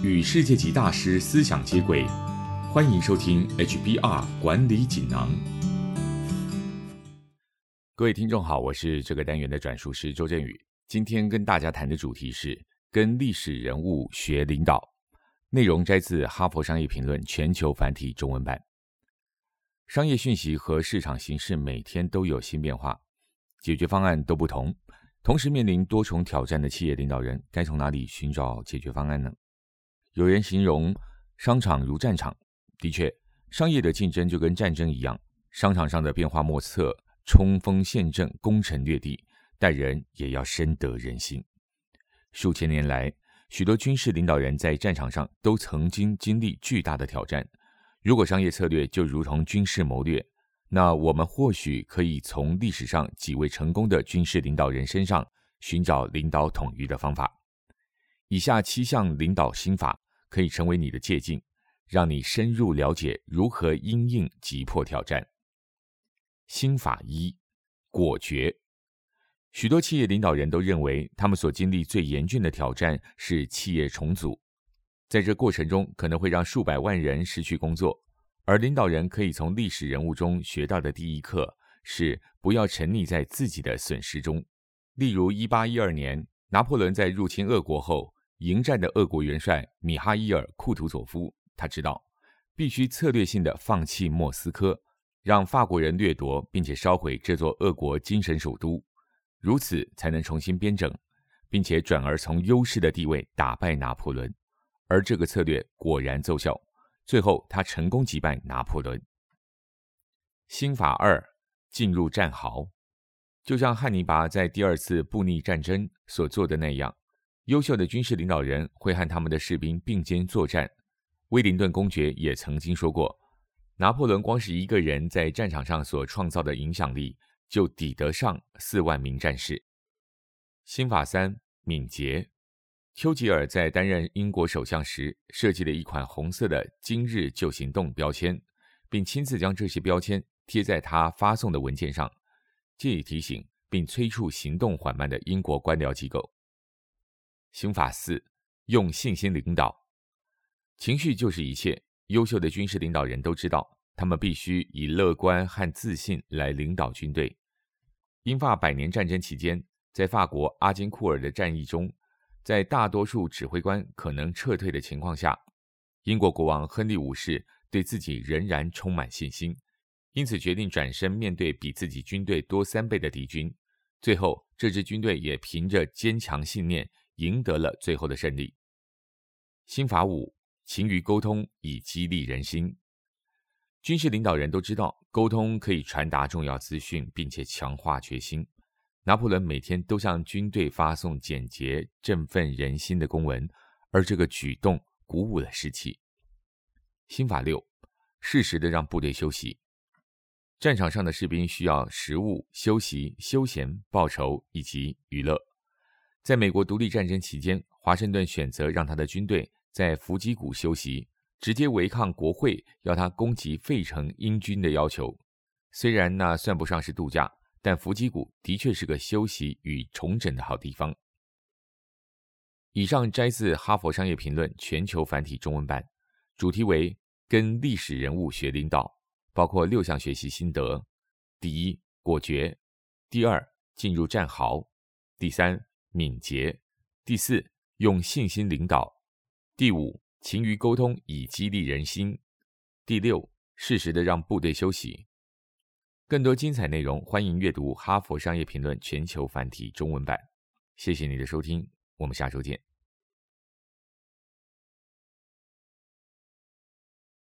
与世界级大师思想接轨，欢迎收听 HBR 管理锦囊。各位听众好，我是这个单元的转述师周振宇。今天跟大家谈的主题是跟历史人物学领导，内容摘自《哈佛商业评论》全球繁体中文版。商业讯息和市场形势每天都有新变化，解决方案都不同。同时面临多重挑战的企业领导人，该从哪里寻找解决方案呢？有人形容商场如战场，的确，商业的竞争就跟战争一样，商场上的变化莫测，冲锋陷阵，攻城略地，待人也要深得人心。数千年来，许多军事领导人在战场上都曾经经历巨大的挑战。如果商业策略就如同军事谋略，那我们或许可以从历史上几位成功的军事领导人身上寻找领导统御的方法。以下七项领导心法可以成为你的借鉴，让你深入了解如何因应急迫挑战。心法一：果决。许多企业领导人都认为，他们所经历最严峻的挑战是企业重组，在这过程中可能会让数百万人失去工作。而领导人可以从历史人物中学到的第一课是不要沉溺在自己的损失中。例如，一八一二年，拿破仑在入侵俄国后，迎战的俄国元帅米哈伊尔·库图佐夫，他知道必须策略性的放弃莫斯科，让法国人掠夺并且烧毁这座俄国精神首都，如此才能重新编整，并且转而从优势的地位打败拿破仑。而这个策略果然奏效。最后，他成功击败拿破仑。心法二：进入战壕，就像汉尼拔在第二次布匿战争所做的那样，优秀的军事领导人会和他们的士兵并肩作战。威灵顿公爵也曾经说过，拿破仑光是一个人在战场上所创造的影响力，就抵得上四万名战士。心法三：敏捷。丘吉尔在担任英国首相时，设计了一款红色的“今日就行动”标签，并亲自将这些标签贴在他发送的文件上，借以提醒并催促行动缓慢的英国官僚机构。刑法四：用信心领导。情绪就是一切。优秀的军事领导人都知道，他们必须以乐观和自信来领导军队。英法百年战争期间，在法国阿金库尔的战役中。在大多数指挥官可能撤退的情况下，英国国王亨利五世对自己仍然充满信心，因此决定转身面对比自己军队多三倍的敌军。最后，这支军队也凭着坚强信念赢得了最后的胜利。心法五：勤于沟通以激励人心。军事领导人都知道，沟通可以传达重要资讯，并且强化决心。拿破仑每天都向军队发送简洁、振奋人心的公文，而这个举动鼓舞了士气。心法六：适时的让部队休息。战场上的士兵需要食物、休息、休闲、报酬以及娱乐。在美国独立战争期间，华盛顿选择让他的军队在伏击谷休息，直接违抗国会要他攻击费城英军的要求。虽然那算不上是度假。但伏击谷的确是个休息与重整的好地方。以上摘自《哈佛商业评论》全球繁体中文版，主题为“跟历史人物学领导”，包括六项学习心得：第一，果决；第二，进入战壕；第三，敏捷；第四，用信心领导；第五，勤于沟通以激励人心；第六，适时的让部队休息。更多精彩内容，欢迎阅读《哈佛商业评论》全球繁体中文版。谢谢你的收听，我们下周见。